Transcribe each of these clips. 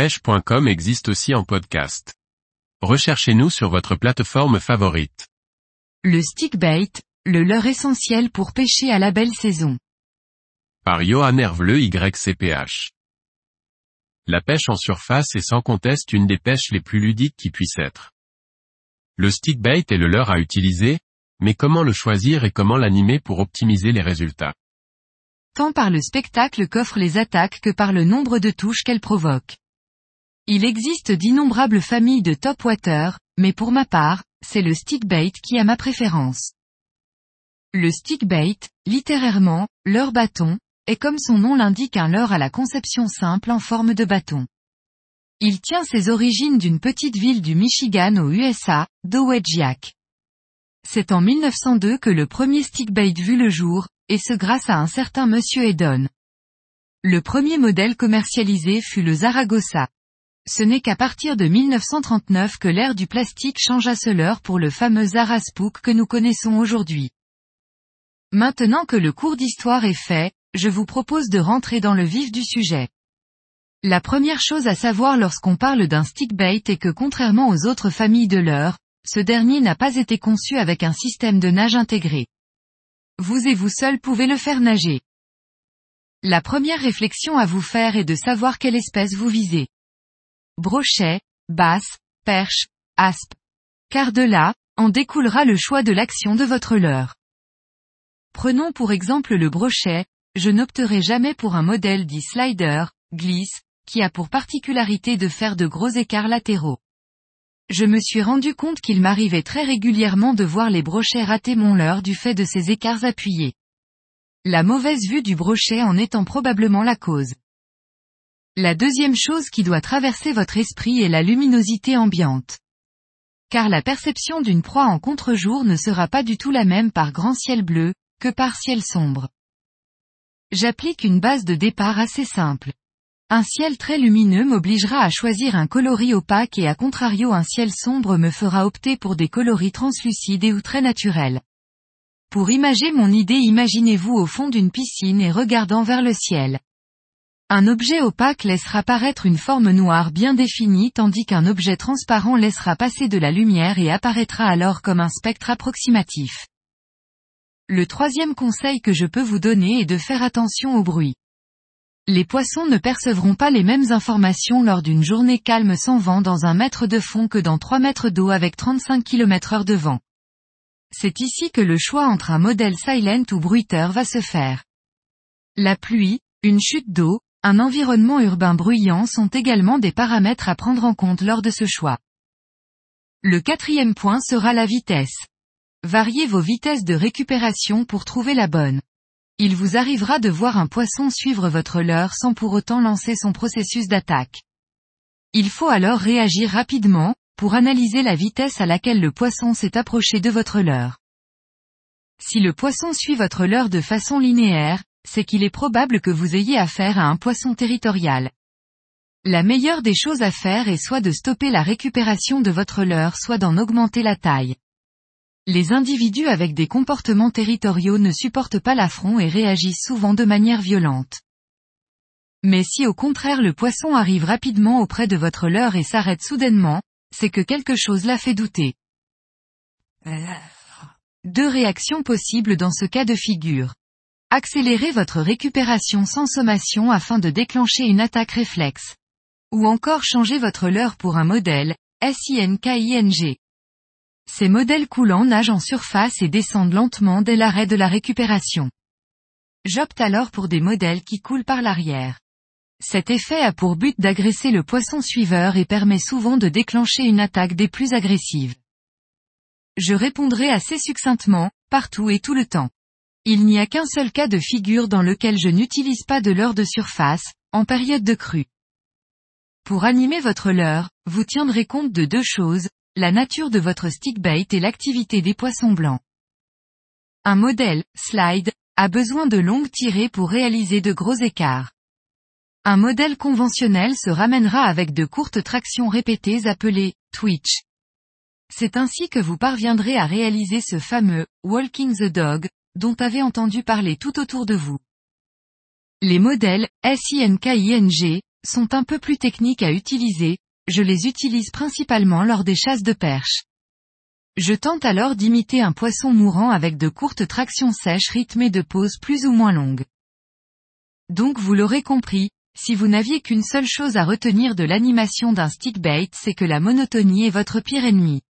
pêche.com existe aussi en podcast. Recherchez-nous sur votre plateforme favorite. Le stickbait, le leurre essentiel pour pêcher à la belle saison. Par Johan Hervleux YCPH. La pêche en surface est sans conteste une des pêches les plus ludiques qui puissent être. Le stickbait est le leurre à utiliser, mais comment le choisir et comment l'animer pour optimiser les résultats? Tant par le spectacle qu'offrent les attaques que par le nombre de touches qu'elles provoquent. Il existe d'innombrables familles de topwater, mais pour ma part, c'est le stickbait qui a ma préférence. Le stickbait, littérairement, leurre bâton, est comme son nom l'indique un leurre à la conception simple en forme de bâton. Il tient ses origines d'une petite ville du Michigan aux USA, Dowedgiac. C'est en 1902 que le premier stickbait vit le jour, et ce grâce à un certain monsieur Edon. Le premier modèle commercialisé fut le Zaragoza. Ce n'est qu'à partir de 1939 que l'ère du plastique changea ce leurre pour le fameux Zaraspook que nous connaissons aujourd'hui. Maintenant que le cours d'histoire est fait, je vous propose de rentrer dans le vif du sujet. La première chose à savoir lorsqu'on parle d'un stickbait est que contrairement aux autres familles de leurres, ce dernier n'a pas été conçu avec un système de nage intégré. Vous et vous seul pouvez le faire nager. La première réflexion à vous faire est de savoir quelle espèce vous visez. Brochet, basse, perche, aspe. Car de là, en découlera le choix de l'action de votre leurre. Prenons pour exemple le brochet, je n'opterai jamais pour un modèle dit slider, glisse, qui a pour particularité de faire de gros écarts latéraux je me suis rendu compte qu'il m'arrivait très régulièrement de voir les brochets rater mon leurre du fait de ces écarts appuyés. La mauvaise vue du brochet en étant probablement la cause. La deuxième chose qui doit traverser votre esprit est la luminosité ambiante. Car la perception d'une proie en contre-jour ne sera pas du tout la même par grand ciel bleu, que par ciel sombre. J'applique une base de départ assez simple. Un ciel très lumineux m'obligera à choisir un coloris opaque et à contrario un ciel sombre me fera opter pour des coloris translucides et ou très naturels. Pour imager mon idée imaginez-vous au fond d'une piscine et regardant vers le ciel. Un objet opaque laissera paraître une forme noire bien définie tandis qu'un objet transparent laissera passer de la lumière et apparaîtra alors comme un spectre approximatif. Le troisième conseil que je peux vous donner est de faire attention au bruit. Les poissons ne percevront pas les mêmes informations lors d'une journée calme sans vent dans un mètre de fond que dans 3 mètres d'eau avec 35 km heure de vent. C'est ici que le choix entre un modèle silent ou bruiteur va se faire. La pluie, une chute d'eau, un environnement urbain bruyant sont également des paramètres à prendre en compte lors de ce choix. Le quatrième point sera la vitesse. Variez vos vitesses de récupération pour trouver la bonne il vous arrivera de voir un poisson suivre votre leurre sans pour autant lancer son processus d'attaque. Il faut alors réagir rapidement, pour analyser la vitesse à laquelle le poisson s'est approché de votre leurre. Si le poisson suit votre leurre de façon linéaire, c'est qu'il est probable que vous ayez affaire à un poisson territorial. La meilleure des choses à faire est soit de stopper la récupération de votre leurre soit d'en augmenter la taille. Les individus avec des comportements territoriaux ne supportent pas l'affront et réagissent souvent de manière violente. Mais si au contraire le poisson arrive rapidement auprès de votre leurre et s'arrête soudainement, c'est que quelque chose l'a fait douter. Deux réactions possibles dans ce cas de figure. Accélérez votre récupération sans sommation afin de déclencher une attaque réflexe. Ou encore changez votre leurre pour un modèle, SINKING. Ces modèles coulants nagent en surface et descendent lentement dès l'arrêt de la récupération. J'opte alors pour des modèles qui coulent par l'arrière. Cet effet a pour but d'agresser le poisson suiveur et permet souvent de déclencher une attaque des plus agressives. Je répondrai assez succinctement, partout et tout le temps. Il n'y a qu'un seul cas de figure dans lequel je n'utilise pas de leurre de surface, en période de crue. Pour animer votre leurre, vous tiendrez compte de deux choses, la nature de votre stickbait et l'activité des poissons blancs. Un modèle, slide, a besoin de longues tirées pour réaliser de gros écarts. Un modèle conventionnel se ramènera avec de courtes tractions répétées appelées twitch. C'est ainsi que vous parviendrez à réaliser ce fameux walking the dog dont avez entendu parler tout autour de vous. Les modèles SINKING sont un peu plus techniques à utiliser, je les utilise principalement lors des chasses de perche. Je tente alors d'imiter un poisson mourant avec de courtes tractions sèches rythmées de pauses plus ou moins longues. Donc vous l'aurez compris, si vous n'aviez qu'une seule chose à retenir de l'animation d'un stickbait c'est que la monotonie est votre pire ennemi.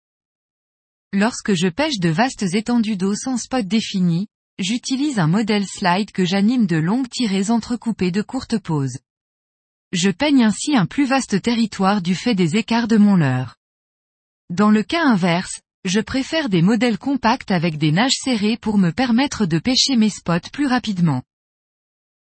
Lorsque je pêche de vastes étendues d'eau sans spot défini, j'utilise un modèle slide que j'anime de longues tirées entrecoupées de courtes pauses. Je peigne ainsi un plus vaste territoire du fait des écarts de mon leurre. Dans le cas inverse, je préfère des modèles compacts avec des nages serrées pour me permettre de pêcher mes spots plus rapidement.